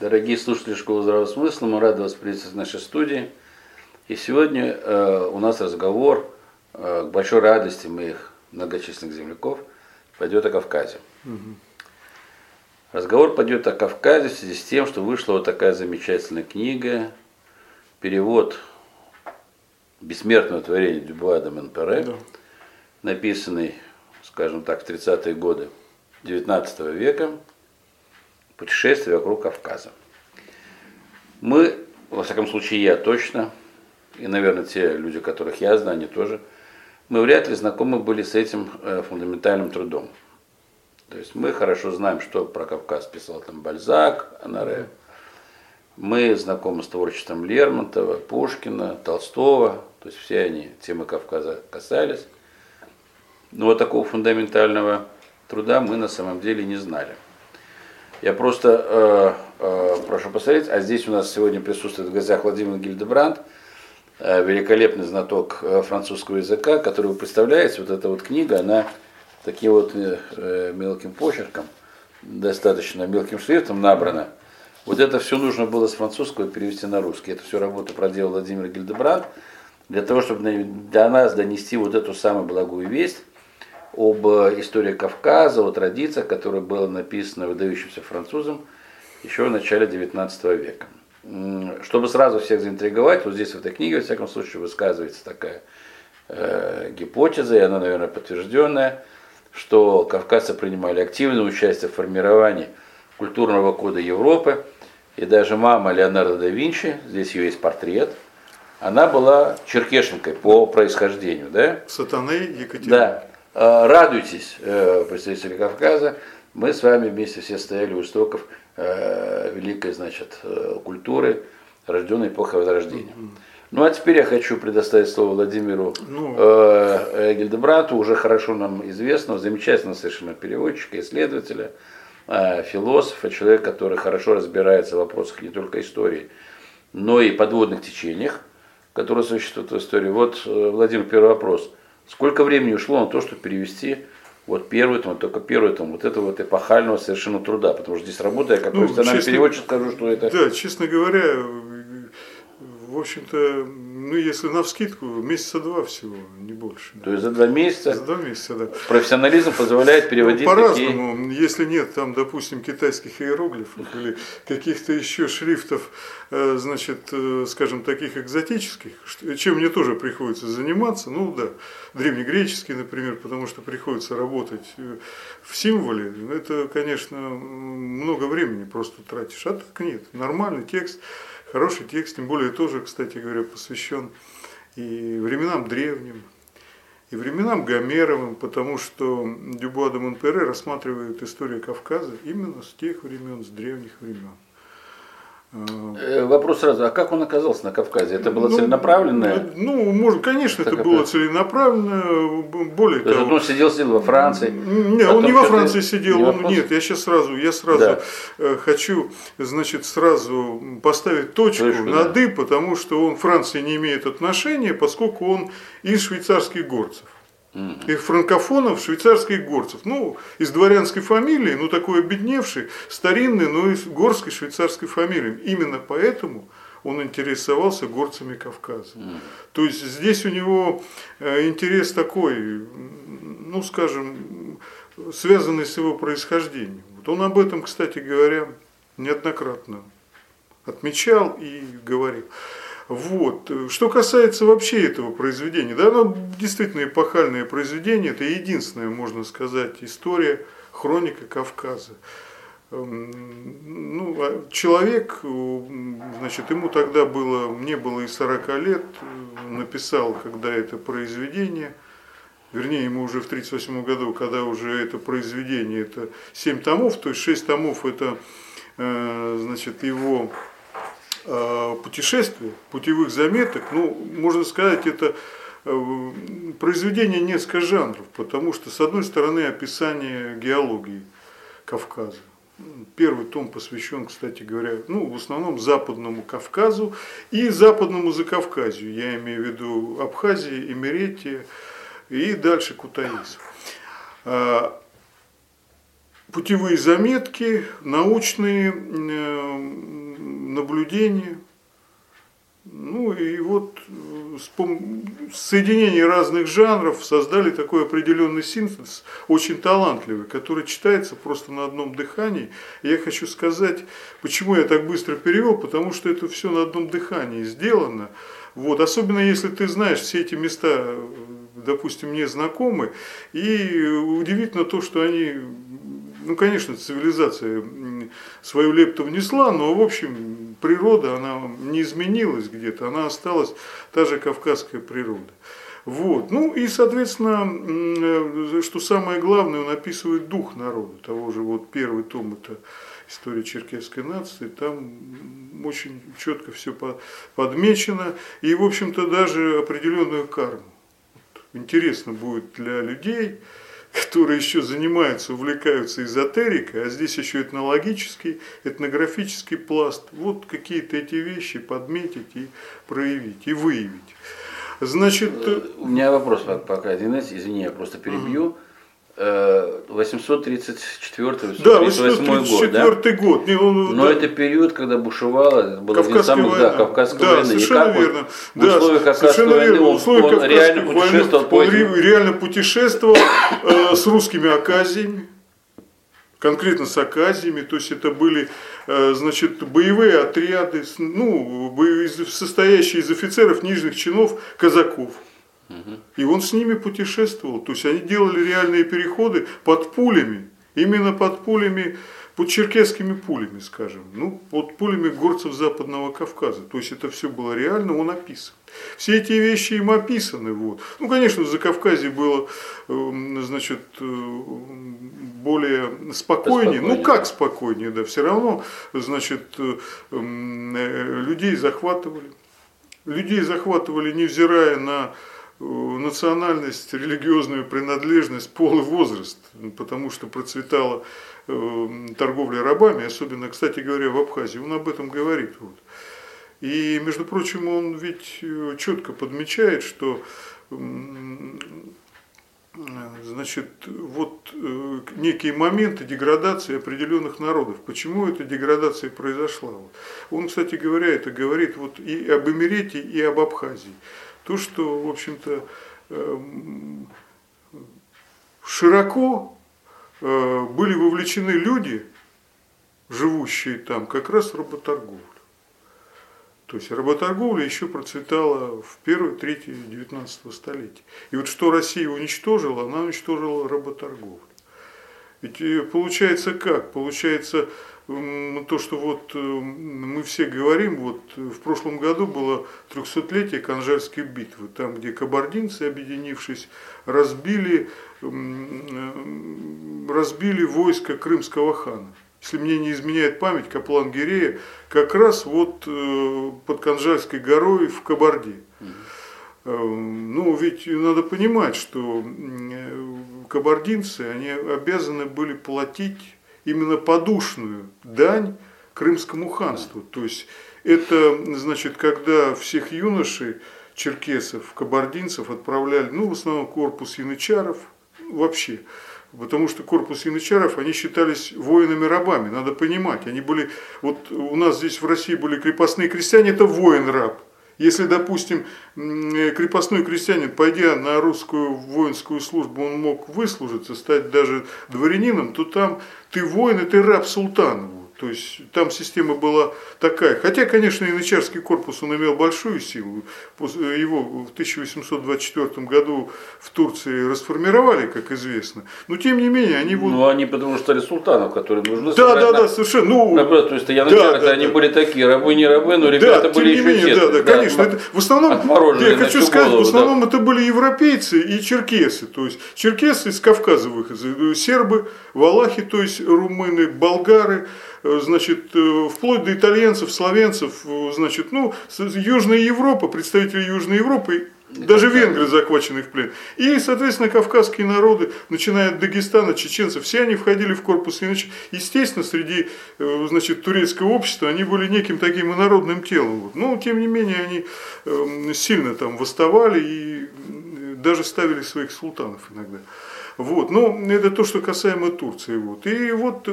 Дорогие слушатели Школы Здравого Смысла, мы рады вас приветствовать в нашей студии. И сегодня э, у нас разговор э, к большой радости моих многочисленных земляков пойдет о Кавказе. Угу. Разговор пойдет о Кавказе в связи с тем, что вышла вот такая замечательная книга, перевод бессмертного творения Дюбуа де Монпере, да. написанный, скажем так, в 30-е годы 19 века, путешествие вокруг Кавказа. Мы, во всяком случае я точно, и, наверное, те люди, которых я знаю, они тоже, мы вряд ли знакомы были с этим э, фундаментальным трудом. То есть мы хорошо знаем, что про Кавказ писал там Бальзак, Анаре. Мы знакомы с творчеством Лермонтова, Пушкина, Толстого. То есть все они темы Кавказа касались. Но вот такого фундаментального труда мы на самом деле не знали. Я просто э, э, прошу посмотреть, а здесь у нас сегодня присутствует в гостях Владимир Гильдебранд, э, великолепный знаток э, французского языка, который вы представляете, вот эта вот книга, она таким вот э, э, мелким почерком, достаточно мелким шрифтом набрана. Вот это все нужно было с французского перевести на русский. Эту всю работу проделал Владимир Гильдебранд для того, чтобы для нас донести вот эту самую благую весть, об истории Кавказа, о традициях, которое было написано выдающимся французом еще в начале XIX века. Чтобы сразу всех заинтриговать, вот здесь в этой книге, во всяком случае, высказывается такая э, гипотеза, и она, наверное, подтвержденная, что кавказцы принимали активное участие в формировании культурного кода Европы, и даже мама Леонардо да Винчи, здесь ее есть портрет, она была черкешенкой по происхождению, да? Сатаны Екатерины. Да. Э, радуйтесь, э, представители Кавказа, мы с вами вместе все стояли у истоков э, великой, значит, культуры, рожденной эпохой Возрождения. Ну а теперь я хочу предоставить слово Владимиру ну, э, Гильдебрату, уже хорошо нам известного, замечательного совершенно переводчика, исследователя, э, философа, человека, который хорошо разбирается в вопросах не только истории, но и подводных течениях, которые существуют в истории. Вот, Владимир, первый вопрос – Сколько времени ушло на то, чтобы перевести вот первый том, только первый том, вот это вот эпохального совершенно труда, потому что здесь работая как ну, профессиональный переводчик, скажу, что это... Да, честно говоря, в общем-то, ну, если на вскидку, месяца два всего, не больше. То есть за два месяца? За два месяца, да. Профессионализм позволяет переводить ну, По-разному. Такие... Если нет там, допустим, китайских иероглифов или каких-то еще шрифтов, э, значит, э, скажем, таких экзотических, чем мне тоже приходится заниматься, ну да, древнегреческий, например, потому что приходится работать э, в символе, это, конечно, много времени просто тратишь, а так нет, нормальный текст, Хороший текст, тем более тоже, кстати говоря, посвящен и временам древним, и временам Гомеровым, потому что Дюбуа де Монпере рассматривает историю Кавказа именно с тех времен, с древних времен. Э, вопрос сразу, а как он оказался на Кавказе? Это было ну, целенаправленное? Ну, может, конечно, это, это было целенаправленно. Более То того. он сидел, сидел во Франции. Нет, он не во Франции сидел. Не он, нет, я сейчас сразу, я сразу да. Э, хочу, значит, сразу поставить точку, точку над да. «и», потому что он Франции не имеет отношения, поскольку он из швейцарских горцев и франкофонов, швейцарских горцев. Ну, из дворянской фамилии, ну, такой обедневший, старинный, но из горской швейцарской фамилии. Именно поэтому он интересовался горцами Кавказа. Mm. То есть здесь у него э, интерес такой, ну, скажем, связанный с его происхождением. Вот он об этом, кстати говоря, неоднократно отмечал и говорил. Вот. Что касается вообще этого произведения, да, оно действительно эпохальное произведение, это единственная, можно сказать, история, хроника Кавказа. Эм, ну, а человек, значит, ему тогда было, мне было и 40 лет, написал, когда это произведение, вернее, ему уже в 1938 году, когда уже это произведение, это 7 томов, то есть 6 томов это, э, значит, его путешествий, путевых заметок, ну, можно сказать, это э, произведение несколько жанров, потому что, с одной стороны, описание геологии Кавказа. Первый том посвящен, кстати говоря, ну, в основном Западному Кавказу и Западному Закавказью. Я имею в виду Абхазия, Имеретия и дальше Кутаис. А, путевые заметки, научные э, наблюдения. Ну и вот э, с соединение разных жанров создали такой определенный синтез, очень талантливый, который читается просто на одном дыхании. И я хочу сказать, почему я так быстро перевел, потому что это все на одном дыхании сделано. Вот, особенно если ты знаешь все эти места, допустим, мне знакомы, и удивительно то, что они ну, конечно, цивилизация свою лепту внесла, но, в общем, природа, она не изменилась где-то, она осталась та же кавказская природа. Вот. Ну и, соответственно, что самое главное, он описывает дух народа, того же вот первый том это история черкесской нации, там очень четко все подмечено, и, в общем-то, даже определенную карму. Интересно будет для людей, которые еще занимаются, увлекаются эзотерикой, а здесь еще этнологический, этнографический пласт. Вот какие-то эти вещи подметить и проявить, и выявить. Значит, У меня вопрос пока, извини, я просто перебью. Угу. 834 да, 838 год, да? год. Он, Но да. это период, когда бушевала, это было Кавказская самых, война. Да, Кавказская да, война. Совершенно И верно. В условиях да, Кавказской войны верно. он, условиях он реально путешествовал, по этим... реально путешествовал э, с русскими оказиями, конкретно с оказиями, то есть это были э, значит, боевые отряды, ну, состоящие из офицеров, нижних чинов, казаков. И он с ними путешествовал. То есть они делали реальные переходы под пулями. Именно под пулями, под черкесскими пулями, скажем. Ну, под пулями горцев Западного Кавказа. То есть это все было реально, он описан. Все эти вещи им описаны. Вот. Ну, конечно, за Кавказе было, эм, значит, э, более спокойнее. Ну, как спокойнее, да, все равно, значит, э, эм, э, людей захватывали. Людей захватывали, невзирая на национальность, религиозную принадлежность, пол и возраст, потому что процветала э, торговля рабами, особенно, кстати говоря, в Абхазии, он об этом говорит. Вот. И, между прочим, он ведь э, четко подмечает, что значит, вот э, некие моменты деградации определенных народов. Почему эта деградация произошла? Он, кстати говоря, это говорит вот и об Эмирете, и об Абхазии то, что, в общем-то, эм, широко э, были вовлечены люди, живущие там, как раз работорговлю. То есть работорговля еще процветала в первой трети 19 столетия. И вот что Россия уничтожила, она уничтожила работорговлю. Ведь э, получается как? Получается, то, что вот э, мы все говорим, вот в прошлом году было 300-летие Канжарской битвы, там, где кабардинцы, объединившись, разбили, разбили войско крымского хана. Если мне не изменяет память, Каплан Гирея как раз вот э, под Канжарской горой в Кабарде. Ну, ведь надо понимать, что кабардинцы, они обязаны были платить именно подушную дань Крымскому ханству. То есть это, значит, когда всех юношей, черкесов, кабардинцев отправляли, ну, в основном корпус янычаров, вообще, потому что корпус янычаров, они считались воинами-рабами, надо понимать, они были, вот у нас здесь в России были крепостные крестьяне, это воин-раб, если, допустим, крепостной крестьянин, пойдя на русскую воинскую службу, он мог выслужиться, стать даже дворянином, то там ты воин и ты раб султана. То есть там система была такая. Хотя, конечно, янычарский корпус он имел большую силу. Его в 1824 году в Турции расформировали, как известно. Но тем не менее они вот... Ну они потому что стали султанов, которые нужны. Да, да, да, совершенно. Ну, Наоборот, то есть янычары, да, да, они да. были такие, рабы не рабы, но ребята да, были еще менее. Да, да, конечно. Это, в основном, я хочу сказать, голову, в основном да. это были европейцы и черкесы. То есть черкесы из Кавказа выходцы, сербы, валахи, то есть румыны, болгары, Э, значит, э, вплоть до итальянцев, словенцев, э, значит, ну, Южная Европа, представители Южной Европы, даже венгры захвачены в плен. И, соответственно, кавказские народы, начиная от Дагестана, чеченцев, все они входили в корпус. Иначе, естественно, среди значит, турецкого общества они были неким таким инородным телом. Но, тем не менее, они эм, сильно там восставали и даже ставили своих султанов иногда. Вот. Но это то, что касаемо Турции. Вот. И вот,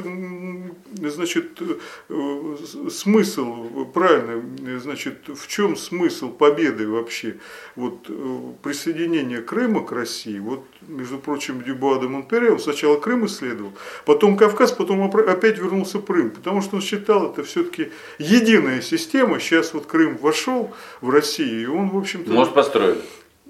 значит, э, смысл, правильно, значит, в чем смысл победы вообще? Вот э, присоединение Крыма к России, вот, между прочим, Дюбуа де Монпере, он сначала Крым исследовал, потом Кавказ, потом опять вернулся Крым, потому что он считал это все-таки единая система. Сейчас вот Крым вошел в Россию, и он, в общем-то... Мост построили.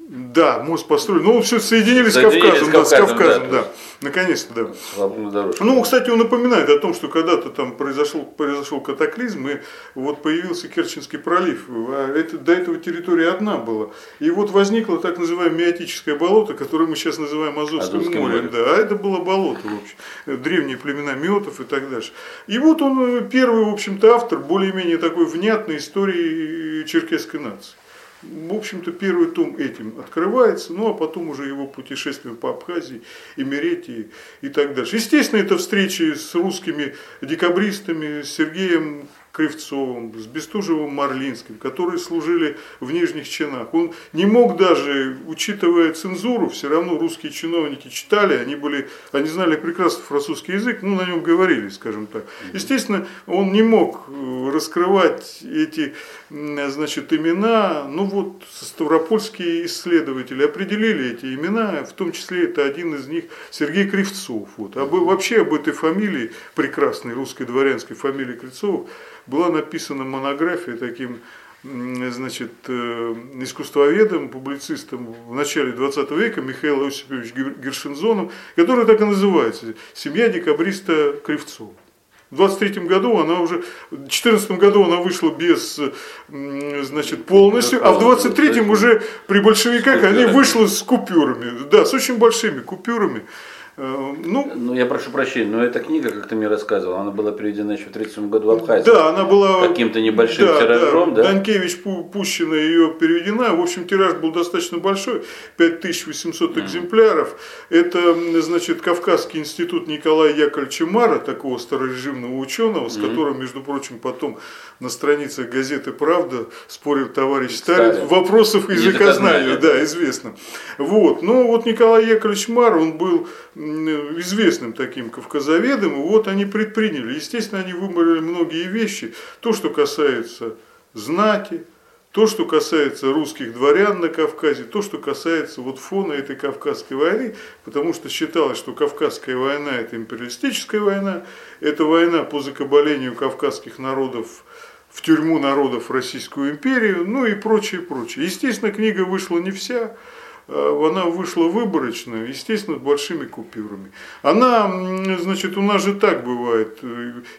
Да, мост построили. Ну, все соединились, с Кавказом, да, с Кавказом, да. да. Наконец-то, да. Ну, кстати, он напоминает о том, что когда-то там произошел, произошел катаклизм, и вот появился Керченский пролив. А это, до этого территория одна была. И вот возникло так называемое миотическое болото, которое мы сейчас называем Азовским, Азовским морем. морем. Да, а это было болото, в общем. Древние племена миотов и так дальше. И вот он э, первый, в общем-то, автор более-менее такой внятной истории черкесской нации в общем-то, первый том этим открывается, ну а потом уже его путешествие по Абхазии, Эмеретии и так дальше. Естественно, это встречи с русскими декабристами, с Сергеем Кривцовым, с Бестужевым Марлинским, которые служили в нижних чинах. Он не мог даже, учитывая цензуру, все равно русские чиновники читали, они, были, они знали прекрасно французский язык, ну на нем говорили, скажем так. Естественно, он не мог э, раскрывать эти значит, имена, ну вот ставропольские исследователи определили эти имена, в том числе это один из них Сергей Кривцов. Вот. А вообще об этой фамилии, прекрасной русской дворянской фамилии Кривцовых, была написана монография таким значит, э, искусствоведом, публицистом в начале 20 века Михаилом Осипович Гершинзоном, который так и называется «Семья декабриста Кривцова». В 23 году она уже, в 14 году она вышла без, значит, полностью, а в 23 уже при большевиках они вышла с купюрами, да, с очень большими купюрами. Э, ну, ну, я прошу прощения, но эта книга, как ты мне рассказывал, она была переведена еще в 1937 году в Абхазии. Да, она была каким-то небольшим да, тиражом, да? да? Данкевич Пущина ее переведена. В общем, тираж был достаточно большой, 5800 mm. экземпляров. Это, значит, Кавказский институт Николая Яковлевича Мара, такого старорежимного ученого, с mm. которым, между прочим, потом на страницах газеты «Правда» спорил товарищ Сталин. Сталин. Вопросов языкознания, да, известно. Вот. Но вот Николай Яковлевич Мар, он был известным таким кавказоведом, и вот они предприняли. Естественно, они выбрали многие вещи. То, что касается знати, то, что касается русских дворян на Кавказе, то, что касается вот фона этой Кавказской войны, потому что считалось, что Кавказская война – это империалистическая война, это война по закабалению кавказских народов в тюрьму народов Российскую империю, ну и прочее, прочее. Естественно, книга вышла не вся, она вышла выборочно, естественно, с большими купюрами. Она, значит, у нас же так бывает.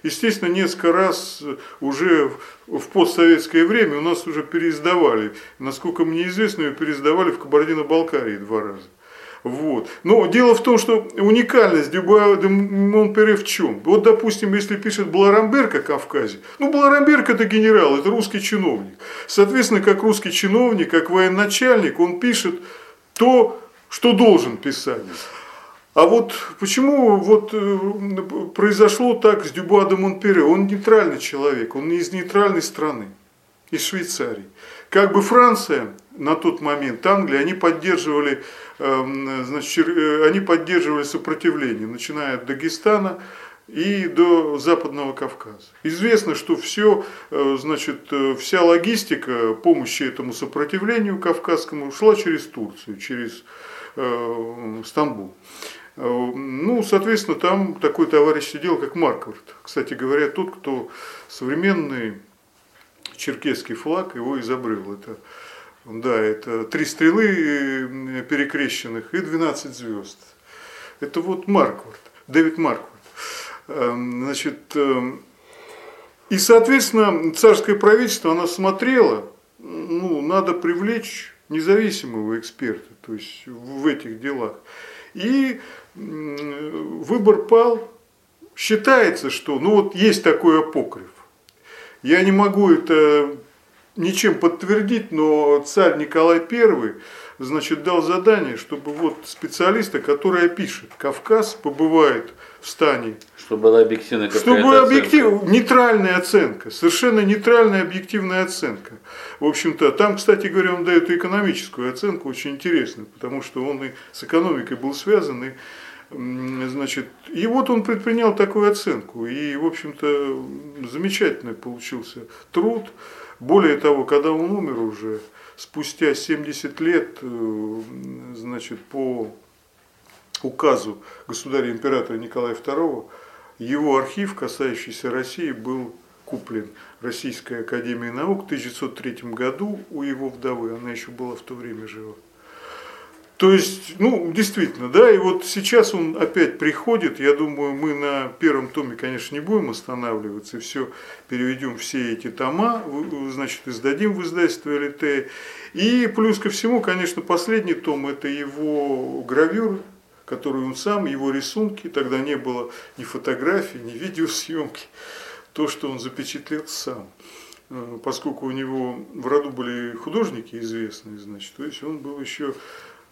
Естественно, несколько раз уже в постсоветское время у нас уже переиздавали. Насколько мне известно, ее переиздавали в Кабардино-Балкарии два раза. Вот. Но дело в том, что уникальность Дюбуа де Монпере в чем? Вот, допустим, если пишет Бларамберг о Кавказе, ну, Бларамберг это генерал, это русский чиновник. Соответственно, как русский чиновник, как военачальник, он пишет то, что должен писать. А вот почему вот э, произошло так с Дюбуа де Монпере? Он нейтральный человек, он из нейтральной страны, из Швейцарии. Как бы Франция на тот момент, Англия, они поддерживали, эм, значит, э, они поддерживали сопротивление, начиная от Дагестана, и до Западного Кавказа. Известно, что все, э, значит, э, вся логистика помощи этому сопротивлению кавказскому шла через Турцию, через э, Стамбул. Э, ну, соответственно, там такой товарищ сидел, как Марквард. Кстати говоря, тот, кто современный черкесский флаг его изобрел. Это, да, это три стрелы перекрещенных и 12 звезд. Это вот Марквард, Дэвид Марквард. Эм, значит, эм, и, соответственно, царское правительство, оно смотрело, ну, надо привлечь независимого эксперта, то есть в этих делах. И выбор пал. Считается, что, ну вот есть такой апокриф. Я не могу это ничем подтвердить, но царь Николай I значит, дал задание, чтобы вот специалиста, который опишет Кавказ, побывает в стане. Чтобы была объективная Чтобы объектив, нейтральная оценка, совершенно нейтральная объективная оценка. В общем-то, там, кстати говоря, он дает и экономическую оценку, очень интересную, потому что он и с экономикой был связан, и Значит, и вот он предпринял такую оценку. И, в общем-то, замечательный получился труд. Более того, когда он умер уже, спустя 70 лет, э, значит, по указу государя-императора Николая II, его архив, касающийся России, был куплен Российской Академией Наук в 1903 году у его вдовы, она еще была в то время жива. То есть, ну, действительно, да, и вот сейчас он опять приходит, я думаю, мы на первом томе, конечно, не будем останавливаться, и все, переведем все эти тома, значит, издадим в издательство ЛТ. И плюс ко всему, конечно, последний том, это его гравюры, которые он сам, его рисунки, тогда не было ни фотографий, ни видеосъемки, то, что он запечатлел сам. Э, поскольку у него в роду были художники известные, значит, то есть он был еще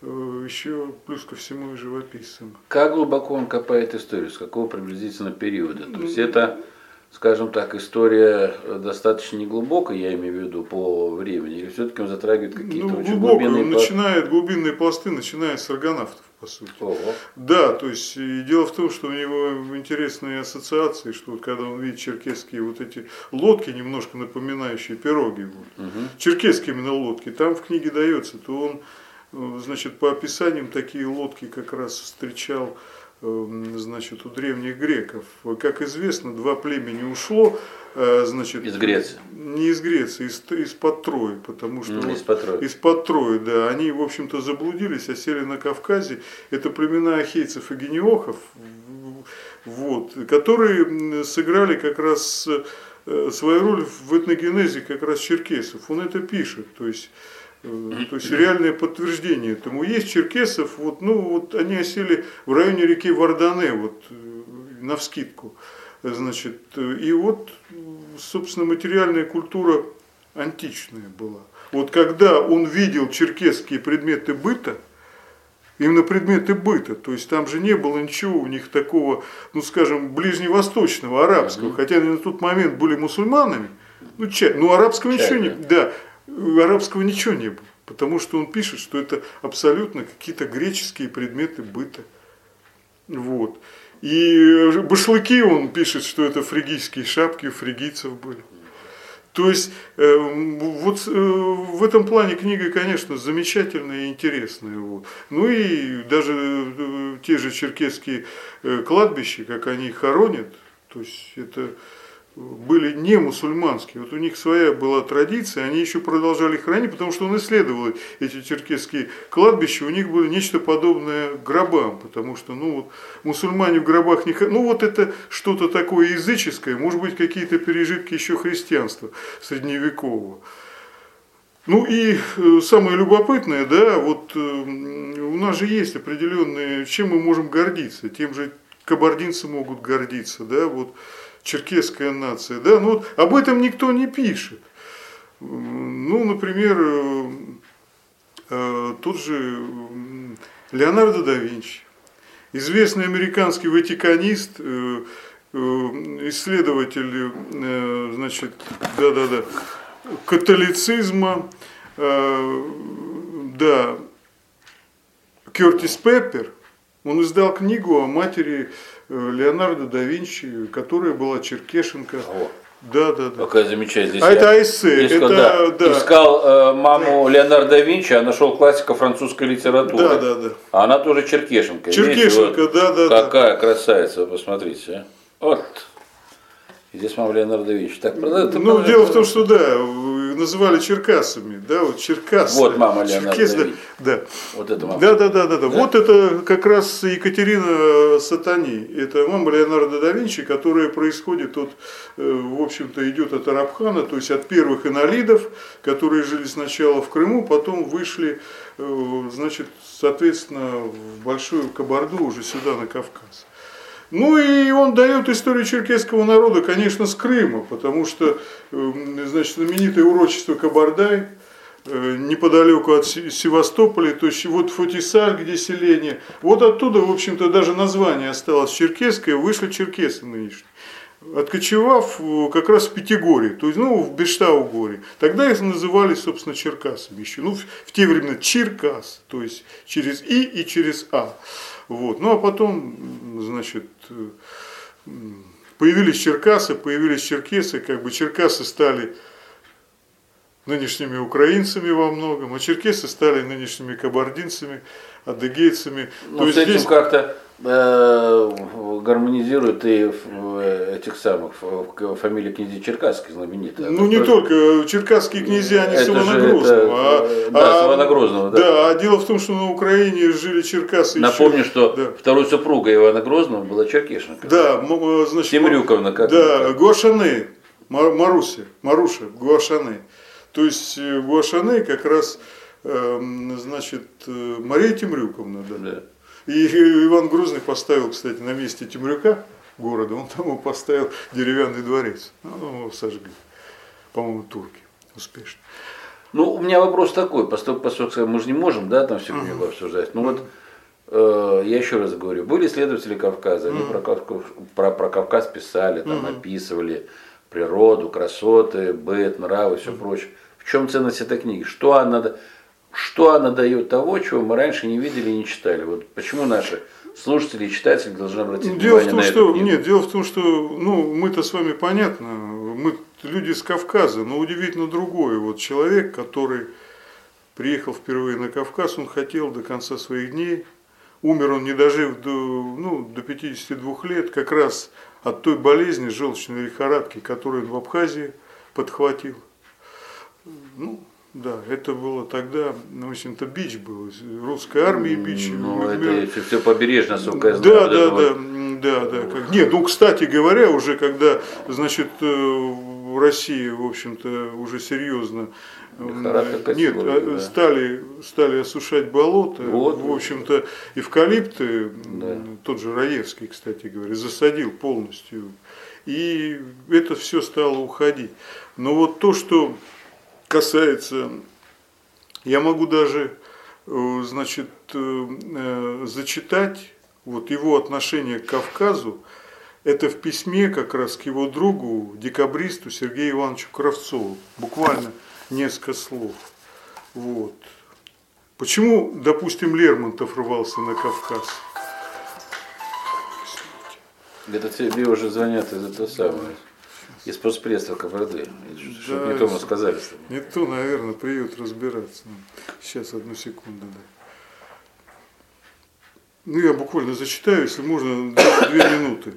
еще плюс ко всему и живописцем. Как глубоко он копает историю, с какого приблизительно периода? То есть это, скажем так, история достаточно неглубокая, я имею в виду по времени, или все-таки он затрагивает какие-то ну, очень глубинные он начинает глубинные пласты, начиная с аргонавтов, по сути. Ого. Да, то есть и дело в том, что у него интересные ассоциации, что вот когда он видит черкесские вот эти лодки, немножко напоминающие пироги, вот, угу. черкесские именно лодки, там в книге дается, то он Э, значит, по описаниям такие лодки как раз встречал э, значит, у древних греков. Как известно, два племени ушло, э, значит, из Греции. Не из Греции, из, из-под Трои, потому что mm, из-под Трои. из-под Трои, да, они, в общем-то, заблудились, осели на Кавказе. Это племена ахейцев и гениохов, вот, которые сыграли как раз свою роль в этногенезе как раз черкесов. Он это пишет, то есть Э, то есть реальное подтверждение этому есть. Черкесов, вот, ну, вот они осели в районе реки Вардане, вот, э, на вскидку. Значит, э, и вот, собственно, материальная культура античная была. Вот когда он видел черкесские предметы быта, именно предметы быта, то есть там же не было ничего у них такого, ну скажем, ближневосточного, арабского, хотя они на тот момент были мусульманами, ну, чай, ну арабского чай, ничего да. не, да, арабского ничего не было, потому что он пишет, что это абсолютно какие-то греческие предметы быта. Вот. И башлыки он пишет, что это фригийские шапки у фригийцев были. То есть э, вот э, в этом плане книга, конечно, замечательная и интересная. Вот. Ну и даже э, те же черкесские кладбища, как они хоронят, то есть это были не мусульманские. Вот у них своя была традиция, они еще продолжали хранить, потому что он исследовал эти черкесские кладбища, у них было нечто подобное гробам, потому что ну, вот, мусульмане в гробах не Ну вот это что-то такое языческое, может быть какие-то пережитки еще христианства средневекового. Ну и э, самое любопытное, да, вот э, у нас же есть определенные, чем мы можем гордиться, тем же кабардинцы могут гордиться, да, вот черкесская нация. Да? Ну, вот об этом никто не пишет. Ну, например, э, э, тот же Леонардо да Винчи, известный американский ватиканист, э, исследователь, значит, да-да-да, католицизма, да, Кертис Пеппер, он издал книгу о матери Э, Леонардо да Винчи, которая была черкешенка. О. Да, да, да. Какая замечательная. А это эссе. Это, да, да. Искал э, маму Леонардо да Винчи, а нашел классика французской литературы. Да, да, да. А она тоже черкешенка. Черкешенка, вот да, да. Какая да. красавица, посмотрите. А. Вот. Здесь да Винчи. Так, ну, продает, дело в том, что да, называли черкасами, да, вот черкасы. Вот мама Леонардо Черкес, да. Вот это мама. Да, да, да, да, да. Вот это как раз Екатерина Сатани. Это мама Леонардо да Винчи, которая происходит от, э, в общем-то, идет от Арабхана, то есть от первых инолидов, которые жили сначала в Крыму, потом вышли, э, значит, соответственно, в Большую Кабарду, уже сюда, на Кавказ. Ну и он дает историю черкесского народа, конечно, с Крыма, потому что, эм, значит, знаменитое урочество Кабардай, э, неподалеку от Севастополя, то есть вот Фотисаль, где селение, вот оттуда, в общем-то, даже название осталось черкесское, вышли черкесы нынешние. откочевав э, как раз в Пятигорье, то есть ну, в Бештау-горе. Тогда их называли, собственно, Черкасами еще. Ну, в, в те времена Черкас, то есть через И и через А. Вот. Ну, а потом, значит, появились Черкасы, появились черкесы, как бы Черкасы стали нынешними украинцами во многом, а черкесы стали нынешними кабардинцами, адыгейцами. Но То с этим здесь... как-то гармонизирует и э, этих самых фамилии князей черкасских знаменитых. Ну не только черкасские князья, они с Ивана Грозного. А, да, а, с Ивана Грозного. Да. да, а дело в том, что на Украине жили черкасы. Напомню, еще, что да. второй супруга Ивана Грозного была черкешенка. Да, значит. Темрюковна как Да, Гуашаны, Маруся, Маруша, Гуашаны. То есть э, Гуашаны как раз, эм, значит, э, Мария Темрюковна, да. да. И Иван Грозный поставил, кстати, на месте Темрюка города, он там поставил деревянный дворец. Ну, его сожгли. По-моему, турки. Успешно. Ну, у меня вопрос такой, поскольку, поскольку мы же не можем, да, там все uh-huh. обсуждать. Ну вот, э, я еще раз говорю, были исследователи Кавказа, они uh-huh. про, про, про Кавказ писали, там uh-huh. описывали природу, красоты, быт, нравы, все uh-huh. прочее. В чем ценность этой книги? Что она, что она дает того, чего мы раньше не видели и не читали? Вот почему наши слушатели и читатели должны обратить ну, дело внимание в том, на что, книгу? Нет, дело в том, что ну, мы-то с вами понятно, мы люди из Кавказа, но удивительно другое. Вот человек, который приехал впервые на Кавказ, он хотел до конца своих дней, умер он не дожив до, ну, до 52 лет, как раз от той болезни желчной лихорадки, которую он в Абхазии подхватил. Ну, да, это было тогда, ну, в общем-то, бич был, русской армии бич. Ну, например, это все побережье, насколько я знаю. Да, да, да, да, да. Как, нет, ну, кстати говоря, уже когда, значит, э, в России, в общем-то, уже серьезно нет, а, да. стали, стали осушать болота, вот. в общем-то, эвкалипты, да. тот же Раевский, кстати говоря, засадил полностью, и это все стало уходить. Но вот то, что касается, я могу даже, э, значит, э, э, зачитать вот его отношение к Кавказу, это в письме как раз к его другу, декабристу Сергею Ивановичу Кравцову. Буквально несколько слов. Вот. Почему, допустим, Лермонтов рвался на Кавказ? Это тебе уже звонят из этого самого. Из постпредства КПРД. Что-то да, не то мы сказали. Не то, наверное, приют разбираться. Сейчас, одну секунду, да. Ну, я буквально зачитаю, если можно, две, две минуты.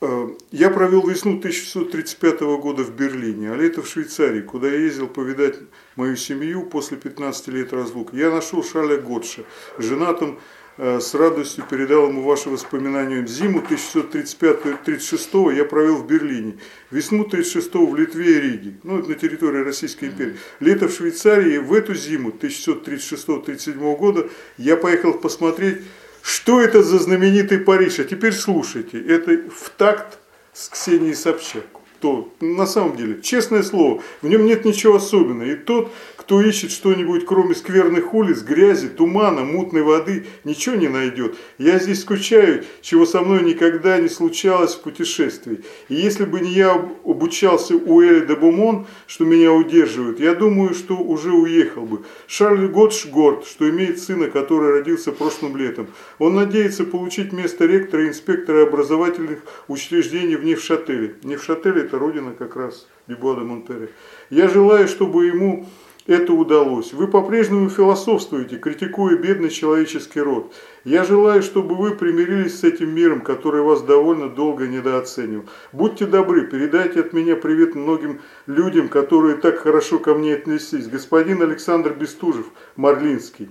Э, я провел весну 1635 года в Берлине, а лето в Швейцарии, куда я ездил повидать мою семью после 15 лет разлуки. Я нашел Шаля Готша, женатым с радостью передал ему ваши воспоминания. Зиму 1635-36 я провел в Берлине, весну 36 в Литве и Риге, ну это на территории Российской империи. Лето в Швейцарии, в эту зиму 1636-37 года я поехал посмотреть, что это за знаменитый Париж. А теперь слушайте, это в такт с Ксенией Собчак. То, на самом деле, честное слово, в нем нет ничего особенного. И тот, кто ищет что-нибудь, кроме скверных улиц, грязи, тумана, мутной воды, ничего не найдет. Я здесь скучаю, чего со мной никогда не случалось в путешествии. И если бы не я обучался у Эли де Бумон, что меня удерживает, я думаю, что уже уехал бы. Шарль Готш горд, что имеет сына, который родился прошлым летом. Он надеется получить место ректора и инспектора образовательных учреждений в Невшателе. Невшателе это родина как раз Дюбуа де Монтере. Я желаю, чтобы ему это удалось. Вы по-прежнему философствуете, критикуя бедный человеческий род. Я желаю, чтобы вы примирились с этим миром, который вас довольно долго недооценил. Будьте добры, передайте от меня привет многим людям, которые так хорошо ко мне отнеслись. Господин Александр Бестужев, Марлинский.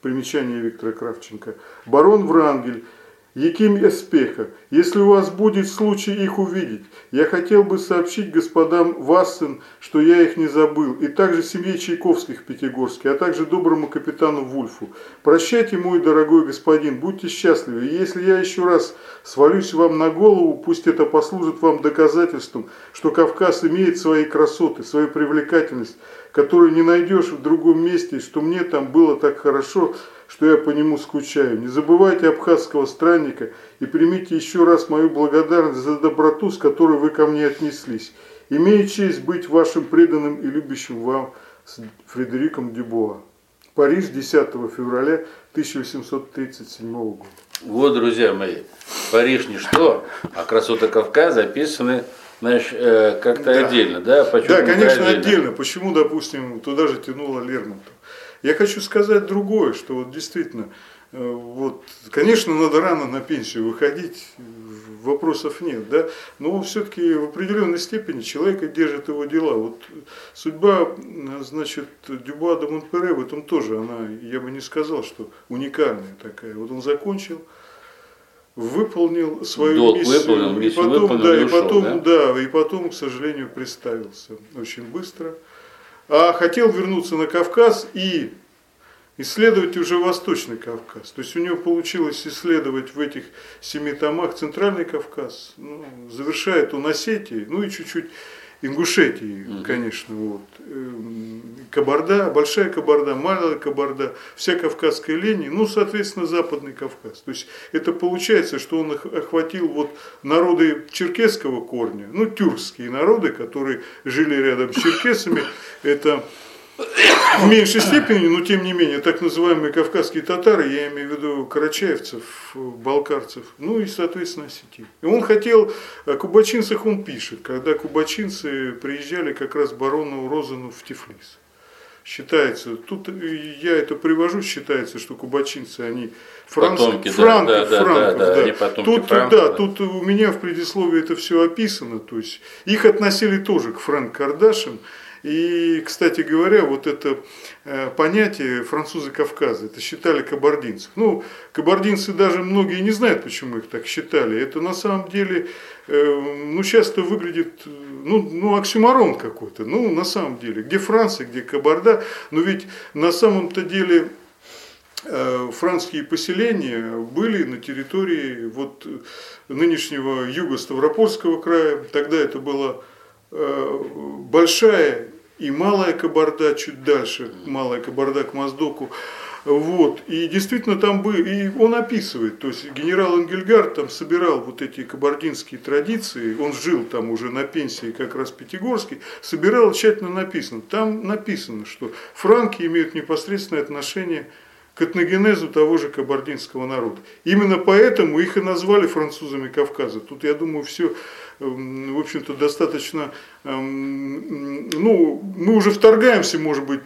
Примечание Виктора Кравченко. Барон Врангель. Яким Эспеха, если у вас будет случай их увидеть, я хотел бы сообщить господам Вассен, что я их не забыл, и также семье Чайковских в Пятигорске, а также доброму капитану Вульфу. Прощайте, мой дорогой господин, будьте счастливы, и если я еще раз свалюсь вам на голову, пусть это послужит вам доказательством, что Кавказ имеет свои красоты, свою привлекательность, которую не найдешь в другом месте, что мне там было так хорошо, что я по нему скучаю. Не забывайте абхазского странника и примите еще раз мою благодарность за доброту, с которой вы ко мне отнеслись. Имею честь быть вашим преданным и любящим вам с Фредериком Дюбуа. Париж, 10 февраля 1837 года. Вот, друзья мои, Париж ничто, а красота Кавказа описаны знаешь, э, как-то да. отдельно, да? Почему да, конечно, отдельно? отдельно. Почему, допустим, туда же тянуло Лермонтов. Я хочу сказать другое, что вот действительно, э, вот, конечно, надо рано на пенсию выходить, вопросов нет, да, но все-таки в определенной степени человека держит его дела. Вот судьба, значит, Дюба де Монпере в этом тоже, она, я бы не сказал, что уникальная такая. Вот он закончил, выполнил свою Долг миссию, выполнил, миссию и потом, выполнил, да, и, ушел, потом, да? да, и потом, к сожалению, представился очень быстро. А хотел вернуться на Кавказ и исследовать уже Восточный Кавказ. То есть у него получилось исследовать в этих семи томах Центральный Кавказ, ну, завершает он Осетией, ну и чуть-чуть Ингушетии, угу. конечно, вот. Эм, Кабарда, Большая Кабарда, Малая Кабарда, вся Кавказская линия, ну, соответственно, Западный Кавказ. То есть это получается, что он охватил вот народы черкесского корня, ну, тюркские народы, которые жили рядом с черкесами, это в меньшей степени, но тем не менее, так называемые кавказские татары, я имею в виду карачаевцев, балкарцев, ну и, соответственно, осетин. И он хотел, о кубачинцах он пишет, когда кубачинцы приезжали как раз барону Розану в Тифлис. Считается, тут я это привожу, считается, что кубачинцы, они франц, потомки, франков, да, да, франков, да, да, да. Тут, франков, да, да, тут у меня в предисловии это все описано, то есть их относили тоже к Франк Кардашам, и, кстати говоря, вот это э, понятие французы Кавказа, это считали кабардинцев. Ну, кабардинцы даже многие не знают, почему их так считали. Это на самом деле, э, ну, часто выглядит, ну, ну оксюмарон какой-то. Ну, на самом деле, где Франция, где Кабарда, но ведь на самом-то деле э, французские поселения были на территории вот нынешнего юго-ставропольского края. Тогда это была большая и Малая Кабарда чуть дальше, Малая Кабарда к Моздоку. Вот. И действительно там был, и он описывает, то есть генерал Энгельгард там собирал вот эти кабардинские традиции, он жил там уже на пенсии как раз Пятигорский, собирал тщательно написано. Там написано, что франки имеют непосредственное отношение к этногенезу того же кабардинского народа. Именно поэтому их и назвали французами Кавказа. Тут, я думаю, все в общем-то, достаточно, эм, ну, мы уже вторгаемся, может быть,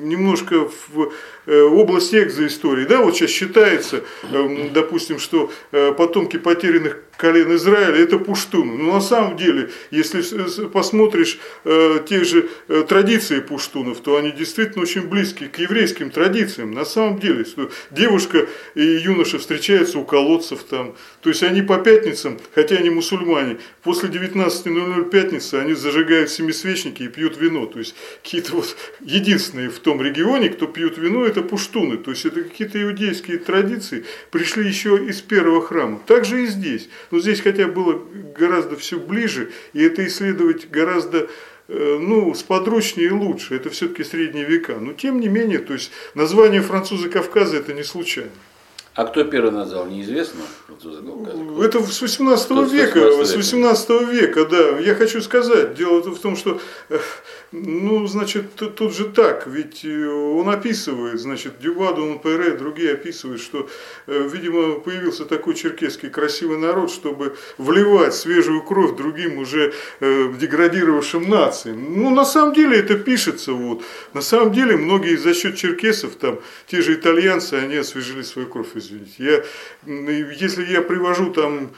немножко в э, область экзоистории. Да, вот сейчас считается, эм, допустим, что э, потомки потерянных колен Израиля это пуштуны. Но на самом деле, если посмотришь э, те же традиции пуштунов, то они действительно очень близки к еврейским традициям. На самом деле, что девушка и юноша встречаются у колодцев там. То есть они по пятницам, хотя они мусульмане, после 19.00 пятницы они зажигают семисвечники и пьют вино. То есть какие-то вот единственные в том регионе, кто пьют вино, это пуштуны. То есть это какие-то иудейские традиции, пришли еще из первого храма. Так же и здесь. Но здесь хотя было гораздо все ближе, и это исследовать гораздо э, ну, сподручнее и лучше. Это все-таки средние века. Но тем не менее, то есть название французы Кавказа это не случайно. А кто первый назвал, неизвестно? Это с 18 века, с 18 века, да. Я хочу сказать, дело в том, что, э, ну, значит, тут же так, ведь э, он описывает, значит, Дюваду, Нпре, другие описывают, что, э, видимо, появился такой черкесский красивый народ, чтобы вливать свежую кровь другим уже деградировавшим нациям. Ну, на самом деле это пишется, вот. На самом деле многие за счет черкесов, там, те же итальянцы, они освежили свою кровь извините. Я, если я привожу там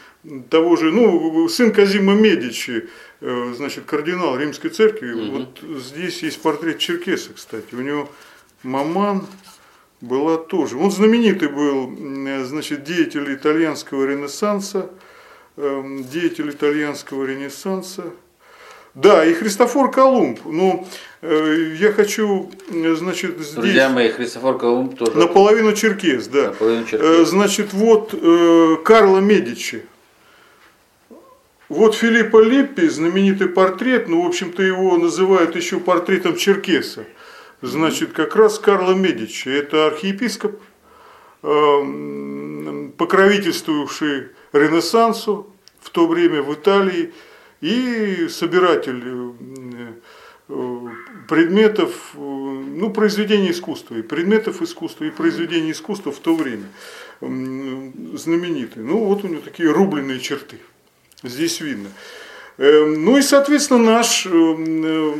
того же, ну, сын Казима Медичи, э, значит, кардинал Римской церкви, угу. вот здесь есть портрет Черкеса, кстати. У него маман была тоже. Он знаменитый был, значит, деятель итальянского ренессанса, эм, деятель итальянского ренессанса, да, и Христофор Колумб. Ну, э, я хочу, значит, здесь... Друзья мои, Христофор Колумб тоже... Наполовину черкес, да. Наполовину черкес. Э, значит, вот э, Карло Медичи. Вот Филиппо Липпи, знаменитый портрет, ну, в общем-то, его называют еще портретом черкеса. Значит, как раз Карло Медичи, это архиепископ покровительствующий Ренессансу в то время в Италии и собиратель предметов, ну, произведений искусства, и предметов искусства, и произведений искусства в то время знаменитый. Ну, вот у него такие рубленые черты. Здесь видно. Эм, ну и, соответственно, наш, э,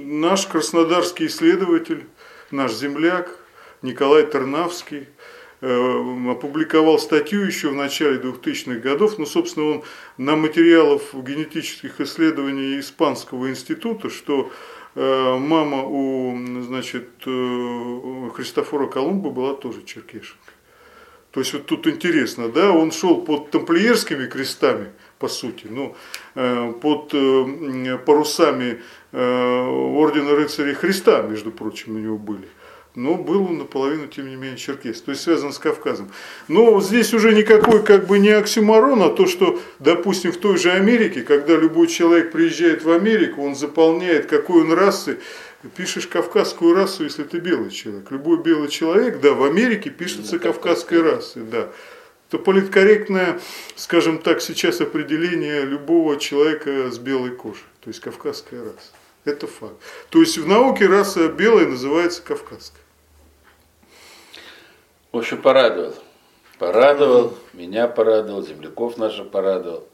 наш краснодарский исследователь, наш земляк Николай Тернавский, э, опубликовал статью еще в начале 2000-х годов, ну, собственно, он на материалов генетических исследований Испанского института, что э, мама у, значит, Христофора Колумба была тоже черкешенка. То есть вот тут интересно, да, он шел под тамплиерскими крестами, по сути, ну, э, под э, парусами э, ордена рыцарей Христа, между прочим, у него были. Но был он наполовину, тем не менее, черкес, то есть связан с Кавказом. Но здесь уже никакой как бы не оксюмарон, а то, что, допустим, в той же Америке, когда любой человек приезжает в Америку, он заполняет, какой он расы, пишешь кавказскую расу, если ты белый человек. Любой белый человек, да, в Америке пишется кавказской расы, да. Это политкорректное, скажем так, сейчас определение любого человека с белой кожей, то есть кавказская раса. Это факт. То есть в науке раса белая называется кавказская. В общем, порадовал. Порадовал, меня порадовал, земляков наших порадовал.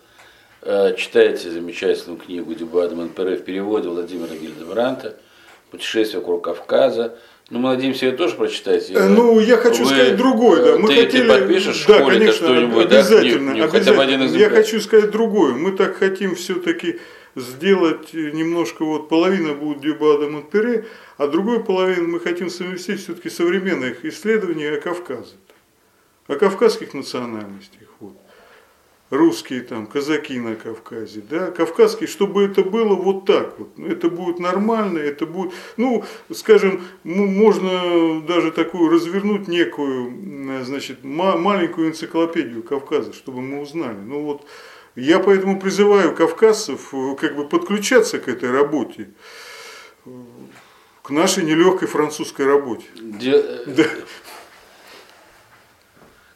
Э, читайте замечательную книгу Дюбада Монпере в переводе Владимира Гильдебранта – путешествие вокруг Кавказа. Ну, мы надеемся, ее тоже прочитаете. Э, ну, я хочу Вы, сказать другое. Да. Мы ты, хотели... ты подпишешь да, конечно, что-нибудь, обязательно, да? Хотя бы один Я хочу сказать другое. Мы так хотим все-таки сделать немножко, вот половина будет Дюбада Монтере, а другую половину мы хотим совместить все-таки современных исследований о Кавказе, о кавказских национальностях. Русские там, казаки на Кавказе, да, кавказские, чтобы это было вот так вот. Ну, это будет нормально, это будет, ну, скажем, можно даже такую развернуть некую, значит, маленькую энциклопедию Кавказа, чтобы мы узнали. Ну вот, я поэтому призываю кавказцев э, как бы подключаться к этой работе, к нашей нелегкой французской работе. Де... Да.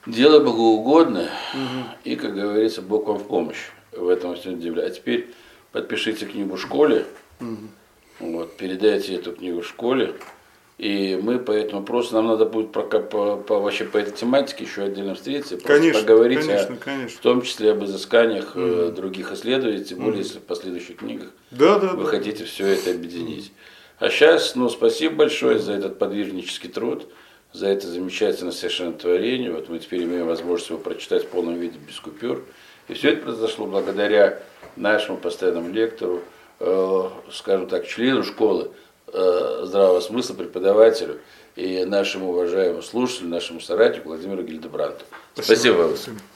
Дело богоугодное, угу. и, как говорится, Бог вам в помощь в этом всем деле. А теперь подпишите книгу в школе, угу. вот, передайте эту книгу в школе, и мы по этому вопросу, нам надо будет по, по, по, вообще по этой тематике еще отдельно встретиться, конечно, поговорить, конечно, о, конечно. в том числе об изысканиях mm других исследователей, тем более, mm если в последующих книгах да, да, вы да. хотите все это объединить. mm А сейчас, ну, спасибо большое за этот подвижнический труд за это замечательное совершенно творение. Вот мы теперь имеем возможность его прочитать в полном виде без купюр. И все это произошло благодаря нашему постоянному лектору, э, скажем так, члену школы э, здравого смысла, преподавателю и нашему уважаемому слушателю, нашему соратнику Владимиру Гильдебранту. Спасибо, Спасибо вам.